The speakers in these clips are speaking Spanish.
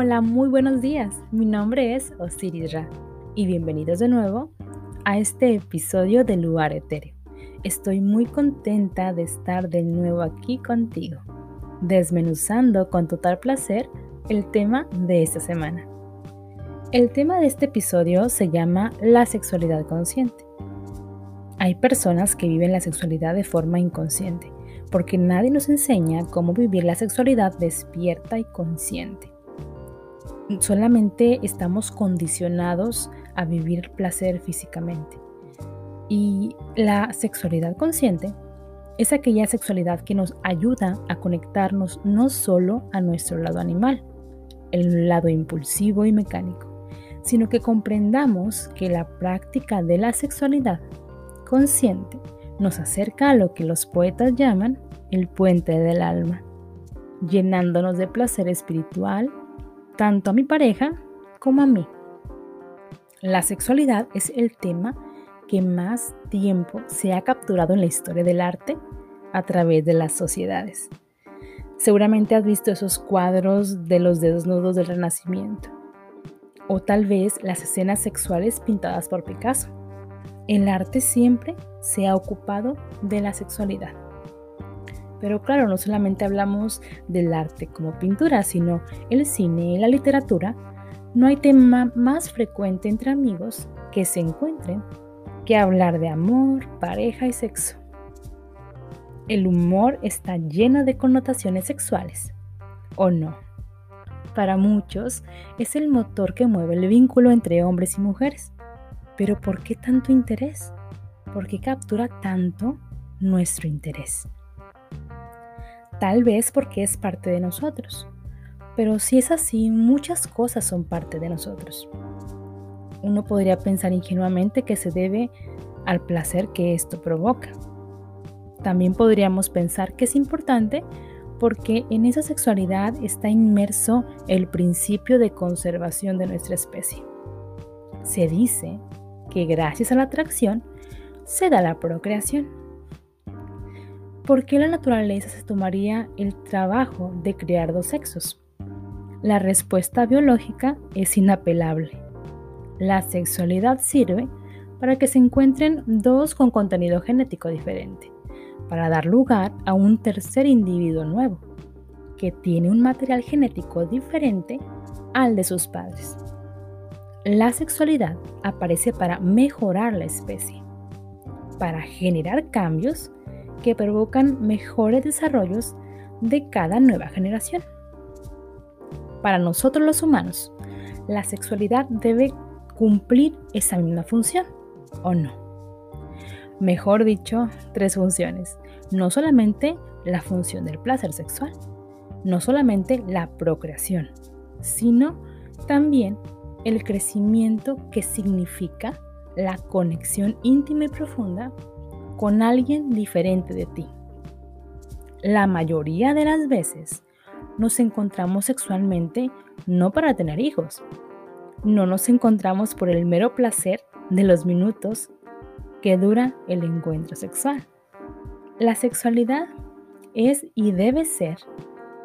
Hola, muy buenos días. Mi nombre es Osiris Ra y bienvenidos de nuevo a este episodio de Lugar Etéreo. Estoy muy contenta de estar de nuevo aquí contigo, desmenuzando con total placer el tema de esta semana. El tema de este episodio se llama la sexualidad consciente. Hay personas que viven la sexualidad de forma inconsciente, porque nadie nos enseña cómo vivir la sexualidad despierta y consciente. Solamente estamos condicionados a vivir placer físicamente. Y la sexualidad consciente es aquella sexualidad que nos ayuda a conectarnos no solo a nuestro lado animal, el lado impulsivo y mecánico, sino que comprendamos que la práctica de la sexualidad consciente nos acerca a lo que los poetas llaman el puente del alma, llenándonos de placer espiritual, tanto a mi pareja como a mí. La sexualidad es el tema que más tiempo se ha capturado en la historia del arte a través de las sociedades. Seguramente has visto esos cuadros de los dedos nudos del Renacimiento, o tal vez las escenas sexuales pintadas por Picasso. El arte siempre se ha ocupado de la sexualidad. Pero claro, no solamente hablamos del arte como pintura, sino el cine y la literatura. No hay tema más frecuente entre amigos que se encuentren que hablar de amor, pareja y sexo. El humor está lleno de connotaciones sexuales, ¿o no? Para muchos es el motor que mueve el vínculo entre hombres y mujeres. Pero ¿por qué tanto interés? ¿Por qué captura tanto nuestro interés? Tal vez porque es parte de nosotros. Pero si es así, muchas cosas son parte de nosotros. Uno podría pensar ingenuamente que se debe al placer que esto provoca. También podríamos pensar que es importante porque en esa sexualidad está inmerso el principio de conservación de nuestra especie. Se dice que gracias a la atracción se da la procreación. ¿Por qué la naturaleza se tomaría el trabajo de crear dos sexos? La respuesta biológica es inapelable. La sexualidad sirve para que se encuentren dos con contenido genético diferente, para dar lugar a un tercer individuo nuevo, que tiene un material genético diferente al de sus padres. La sexualidad aparece para mejorar la especie, para generar cambios que provocan mejores desarrollos de cada nueva generación. Para nosotros los humanos, la sexualidad debe cumplir esa misma función, ¿o no? Mejor dicho, tres funciones. No solamente la función del placer sexual, no solamente la procreación, sino también el crecimiento que significa la conexión íntima y profunda con alguien diferente de ti. La mayoría de las veces nos encontramos sexualmente no para tener hijos. No nos encontramos por el mero placer de los minutos que dura el encuentro sexual. La sexualidad es y debe ser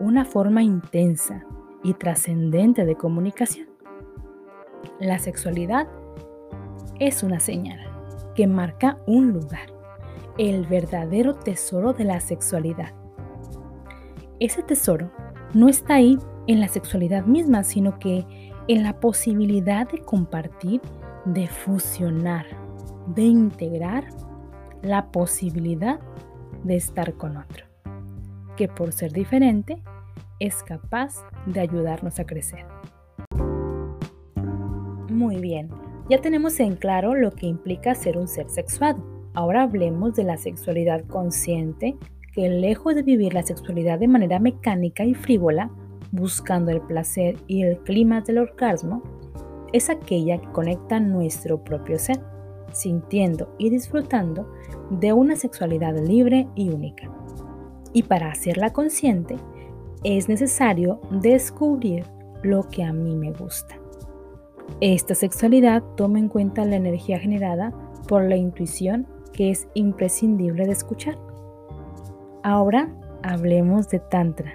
una forma intensa y trascendente de comunicación. La sexualidad es una señal que marca un lugar, el verdadero tesoro de la sexualidad. Ese tesoro no está ahí en la sexualidad misma, sino que en la posibilidad de compartir, de fusionar, de integrar la posibilidad de estar con otro, que por ser diferente es capaz de ayudarnos a crecer. Muy bien, ya tenemos en claro lo que implica ser un ser sexuado. Ahora hablemos de la sexualidad consciente, que lejos de vivir la sexualidad de manera mecánica y frívola, buscando el placer y el clima del orgasmo, es aquella que conecta nuestro propio ser, sintiendo y disfrutando de una sexualidad libre y única. Y para hacerla consciente, es necesario descubrir lo que a mí me gusta. Esta sexualidad toma en cuenta la energía generada por la intuición que es imprescindible de escuchar. Ahora hablemos de Tantra.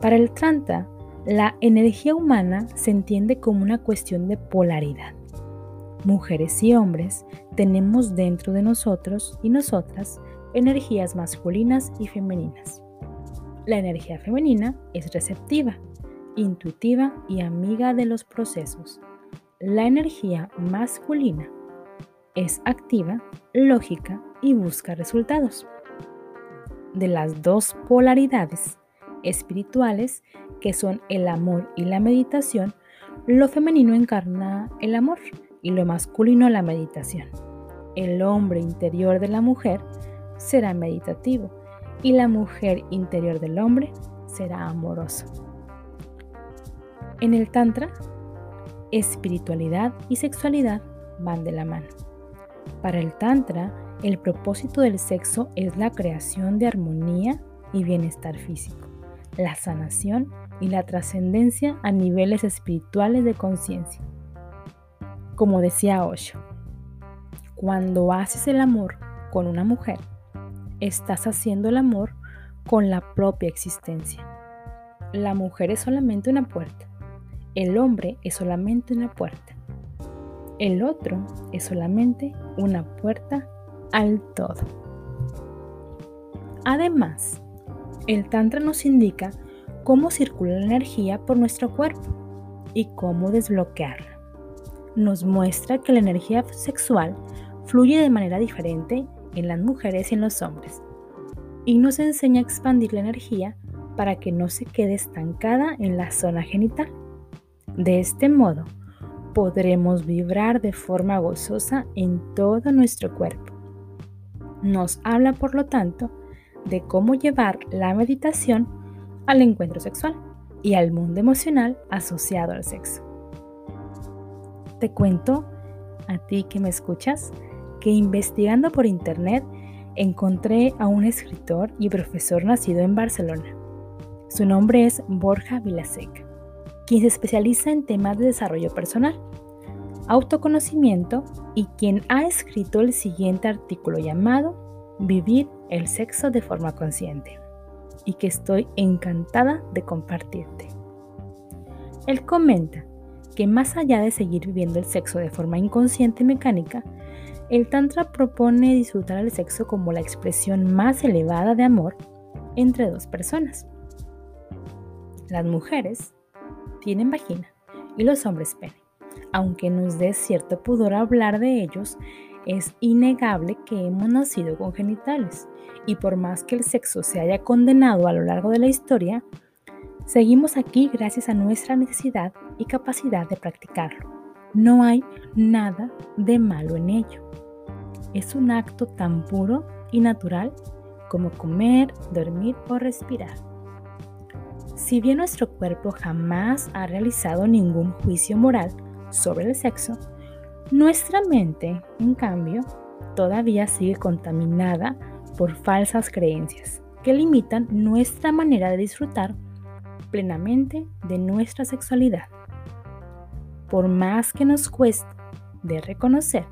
Para el Tantra, La energía humana se entiende como una cuestión de polaridad. Mujeres y hombres tenemos dentro de nosotros y nosotras energías masculinas y femeninas. La energía femenina es receptiva, intuitiva y amiga de los procesos. La energía masculina es activa, lógica y busca resultados. De las dos polaridades espirituales, que son el amor y la meditación, lo femenino encarna el amor y lo masculino la meditación. El hombre interior de la mujer será meditativo y la mujer interior del hombre será amoroso. En el Tantra, espiritualidad y sexualidad van de la mano. Para el Tantra, el propósito del sexo es la creación de armonía y bienestar físico, la sanación y la trascendencia a niveles espirituales de conciencia. Como decía Osho, cuando haces el amor con una mujer, estás haciendo el amor con la propia existencia. La mujer es solamente una puerta, el hombre es solamente una puerta, el otro es solamente una puerta al todo. Además, el Tantra nos indica cómo circula la energía por nuestro cuerpo y cómo desbloquearla. Nos muestra que la energía sexual fluye de manera diferente en las mujeres y en los hombres y nos enseña a expandir la energía para que no se quede estancada en la zona genital. De este modo, podremos vibrar de forma gozosa en todo nuestro cuerpo. Nos habla, por lo tanto, de cómo llevar la meditación al encuentro sexual y al mundo emocional asociado al sexo. Te cuento, a ti que me escuchas, que investigando por internet encontré a un escritor y profesor nacido en Barcelona. Su nombre es Borja Vilaseca, quien se especializa en temas de desarrollo personal, autoconocimiento y quien ha escrito el siguiente artículo llamado Vivir el sexo de forma consciente y que estoy encantada de compartirte. Él comenta que más allá de seguir viviendo el sexo de forma inconsciente y mecánica, el Tantra propone disfrutar el sexo como la expresión más elevada de amor entre dos personas. Las mujeres tienen vagina y los hombres pene. Aunque nos dé cierto pudor hablar de ellos, es innegable que hemos nacido con genitales y por más que el sexo se haya condenado a lo largo de la historia, seguimos aquí gracias a nuestra necesidad y capacidad de practicarlo. No hay nada de malo en ello. Es un acto tan puro y natural como comer, dormir o respirar. Si bien nuestro cuerpo jamás ha realizado ningún juicio moral sobre el sexo, nuestra mente, en cambio, todavía sigue contaminada por falsas creencias que limitan nuestra manera de disfrutar plenamente de nuestra sexualidad. Por más que nos cueste de reconocer,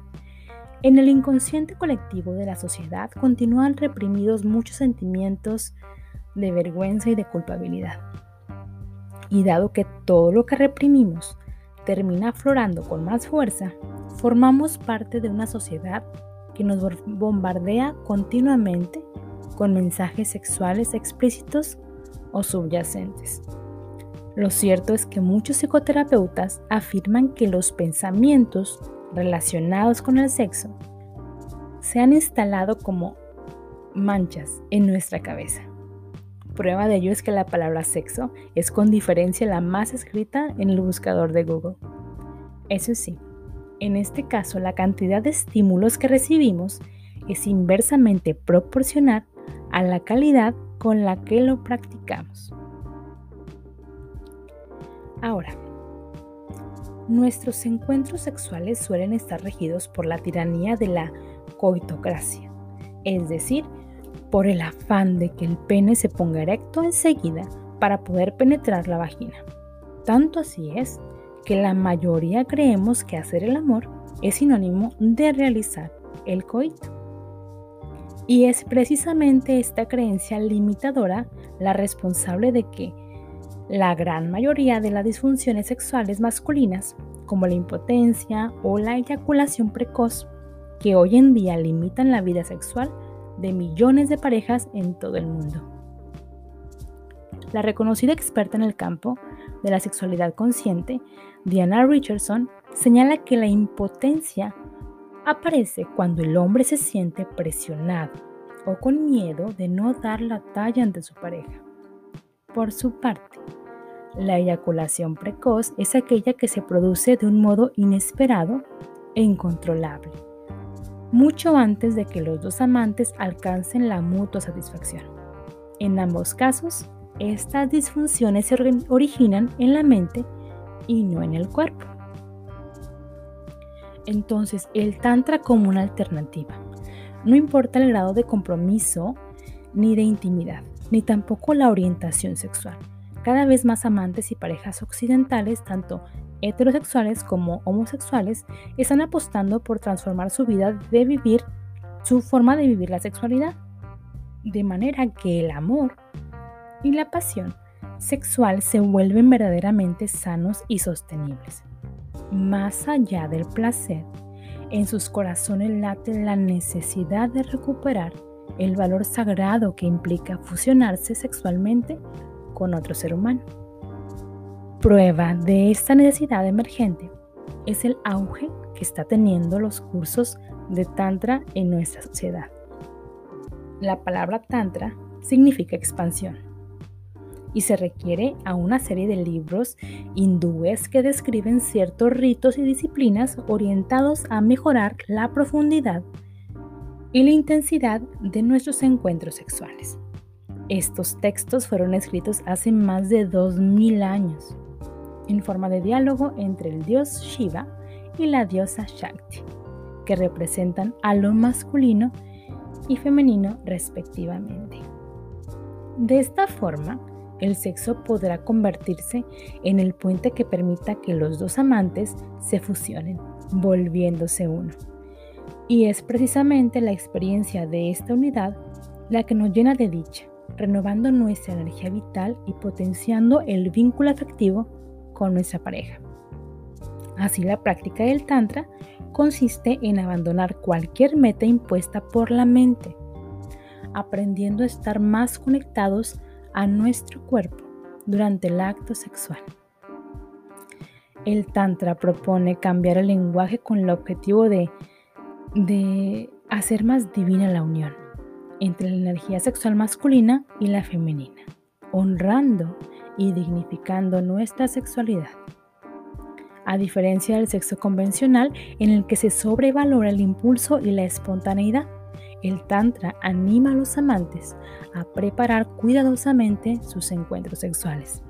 en el inconsciente colectivo de la sociedad continúan reprimidos muchos sentimientos de vergüenza y de culpabilidad. Y dado que todo lo que reprimimos termina aflorando con más fuerza, formamos parte de una sociedad que nos bombardea continuamente con mensajes sexuales explícitos o subyacentes. Lo cierto es que muchos psicoterapeutas afirman que los pensamientos relacionados con el sexo se han instalado como manchas en nuestra cabeza. Prueba de ello es que la palabra sexo es con diferencia la más escrita en el buscador de Google. Eso sí, en este caso la cantidad de estímulos que recibimos es inversamente proporcional a la calidad con la que lo practicamos. Ahora, nuestros encuentros sexuales suelen estar regidos por la tiranía de la coitocracia, es decir, por el afán de que el pene se ponga erecto enseguida para poder penetrar la vagina. Tanto así es que la mayoría creemos que hacer el amor es sinónimo de realizar el coito. Y es precisamente esta creencia limitadora la responsable de que La gran mayoría de las disfunciones sexuales masculinas, como la impotencia o la eyaculación precoz, que hoy en día limitan la vida sexual de millones de parejas en todo el mundo. La reconocida experta en el campo de la sexualidad consciente, Diana Richardson, señala que la impotencia aparece cuando el hombre se siente presionado o con miedo de no dar la talla ante su pareja. Por su parte, la eyaculación precoz es aquella que se produce de un modo inesperado e incontrolable, mucho antes de que los dos amantes alcancen la mutua satisfacción. En ambos casos, estas disfunciones se originan en la mente y no en el cuerpo. Entonces, el Tantra como una alternativa. No importa el grado de compromiso ni de intimidad, ni tampoco la orientación sexual. Cada vez más amantes y parejas occidentales, tanto heterosexuales como homosexuales, están apostando por transformar su vida de vivir, su forma de vivir la sexualidad, de manera que el amor y la pasión sexual se vuelven verdaderamente sanos y sostenibles. Más allá del placer, en sus corazones late la necesidad de recuperar el valor sagrado que implica fusionarse sexualmente con otro ser humano. Prueba de esta necesidad emergente es el auge que está teniendo los cursos de Tantra en nuestra sociedad. La palabra Tantra significa expansión y se requiere a una serie de libros hindúes que describen ciertos ritos y disciplinas orientados a mejorar la profundidad y la intensidad de nuestros encuentros sexuales. Estos textos fueron escritos hace más de 2000 años, en forma de diálogo entre el dios Shiva y la diosa Shakti, que representan a lo masculino y femenino respectivamente. De esta forma, el sexo podrá convertirse en el puente que permita que los dos amantes se fusionen, volviéndose uno. Y es precisamente la experiencia de esta unidad la que nos llena de dicha, renovando nuestra energía vital y potenciando el vínculo afectivo con nuestra pareja. Así la práctica del Tantra consiste en abandonar cualquier meta impuesta por la mente, aprendiendo a estar más conectados a nuestro cuerpo durante el acto sexual. El Tantra propone cambiar el lenguaje con el objetivo de, de hacer más divina la unión entre la energía sexual masculina y la femenina, honrando y dignificando nuestra sexualidad. A diferencia del sexo convencional en el que se sobrevalora el impulso y la espontaneidad, el Tantra anima a los amantes a preparar cuidadosamente sus encuentros sexuales.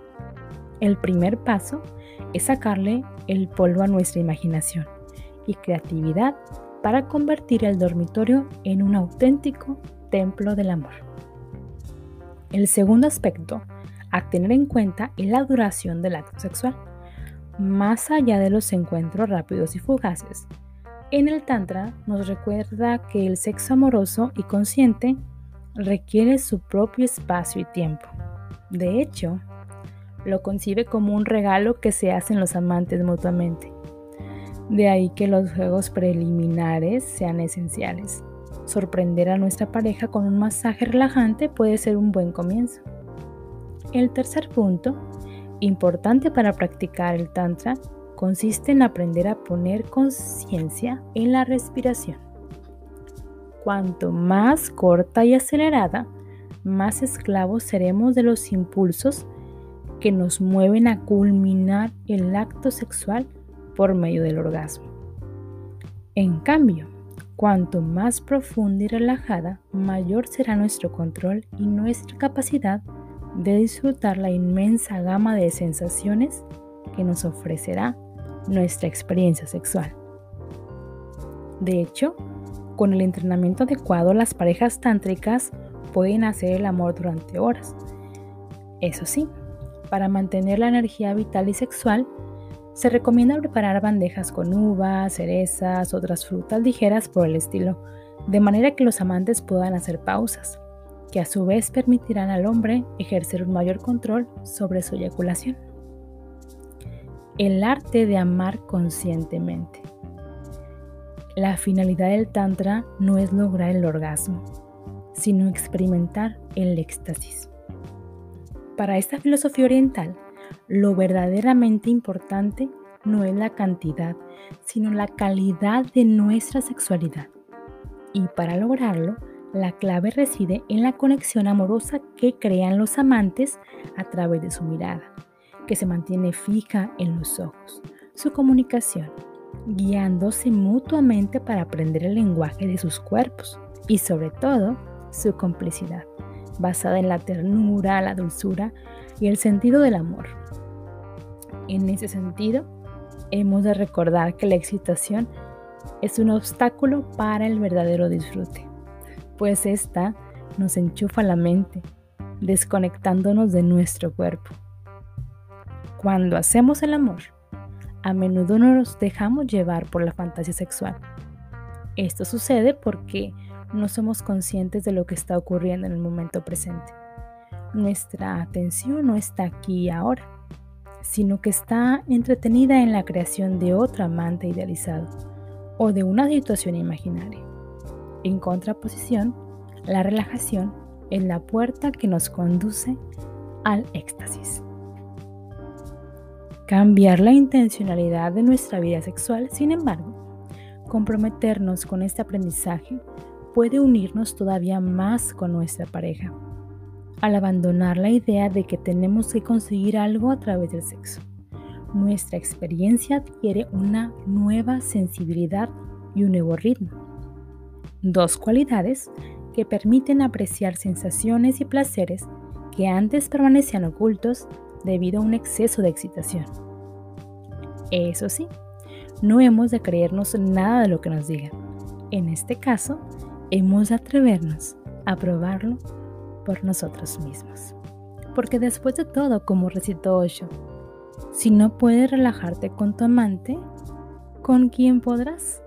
El primer paso es sacarle el polvo a nuestra imaginación y creatividad para convertir el dormitorio en un auténtico templo del amor. El segundo aspecto a tener en cuenta es la duración del acto sexual. Más allá de los encuentros rápidos y fugaces, en el Tantra nos recuerda que el sexo amoroso y consciente requiere su propio espacio y tiempo. De hecho, lo concibe como un regalo que se hacen los amantes mutuamente. De ahí que los juegos preliminares sean esenciales. Sorprender a nuestra pareja con un masaje relajante puede ser un buen comienzo. El tercer punto, importante para practicar el Tantra, consiste en aprender a poner conciencia en la respiración. Cuanto más corta y acelerada, más esclavos seremos de los impulsos que nos mueven a culminar el acto sexual por medio del orgasmo. En cambio, cuanto más profunda y relajada, mayor será nuestro control y nuestra capacidad de disfrutar la inmensa gama de sensaciones que nos ofrecerá nuestra experiencia sexual. De hecho, con el entrenamiento adecuado, las parejas tántricas pueden hacer el amor durante horas. Eso sí, para mantener la energía vital y sexual, se recomienda preparar bandejas con uvas, cerezas, otras frutas ligeras por el estilo, de manera que los amantes puedan hacer pausas, que a su vez permitirán al hombre ejercer un mayor control sobre su eyaculación. El arte de amar conscientemente. La finalidad del Tantra no es lograr el orgasmo, sino experimentar el éxtasis. Para esta filosofía oriental, lo verdaderamente importante no es la cantidad, sino la calidad de nuestra sexualidad. Y para lograrlo, la clave reside en la conexión amorosa que crean los amantes a través de su mirada, que se mantiene fija en los ojos, su comunicación, guiándose mutuamente para aprender el lenguaje de sus cuerpos y sobre todo su complicidad, basada en la ternura, la dulzura y el sentido del amor. En ese sentido, hemos de recordar que la excitación es un obstáculo para el verdadero disfrute pues esta nos enchufa la mente, desconectándonos de nuestro cuerpo. Cuando hacemos el amor, a menudo nos dejamos llevar por la fantasía sexual. Esto sucede porque no somos conscientes de lo que está ocurriendo en el momento presente. Nuestra atención no está aquí y ahora, sino que está entretenida en la creación de otro amante idealizado o de una situación imaginaria. En contraposición, la relajación es la puerta que nos conduce al éxtasis. Cambiar la intencionalidad de nuestra vida sexual, sin embargo, comprometernos con este aprendizaje puede unirnos todavía más con nuestra pareja, al abandonar la idea de que tenemos que conseguir algo a través del sexo. Nuestra experiencia adquiere una nueva sensibilidad y un nuevo ritmo dos cualidades que permiten apreciar sensaciones y placeres que antes permanecían ocultos debido a un exceso de excitación. Eso sí, no hemos de creernos nada de lo que nos digan. En este caso, hemos de atrevernos a probarlo por nosotros mismos. Porque después de todo, como recitó Osho, si no puedes relajarte con tu amante, ¿con quién podrás?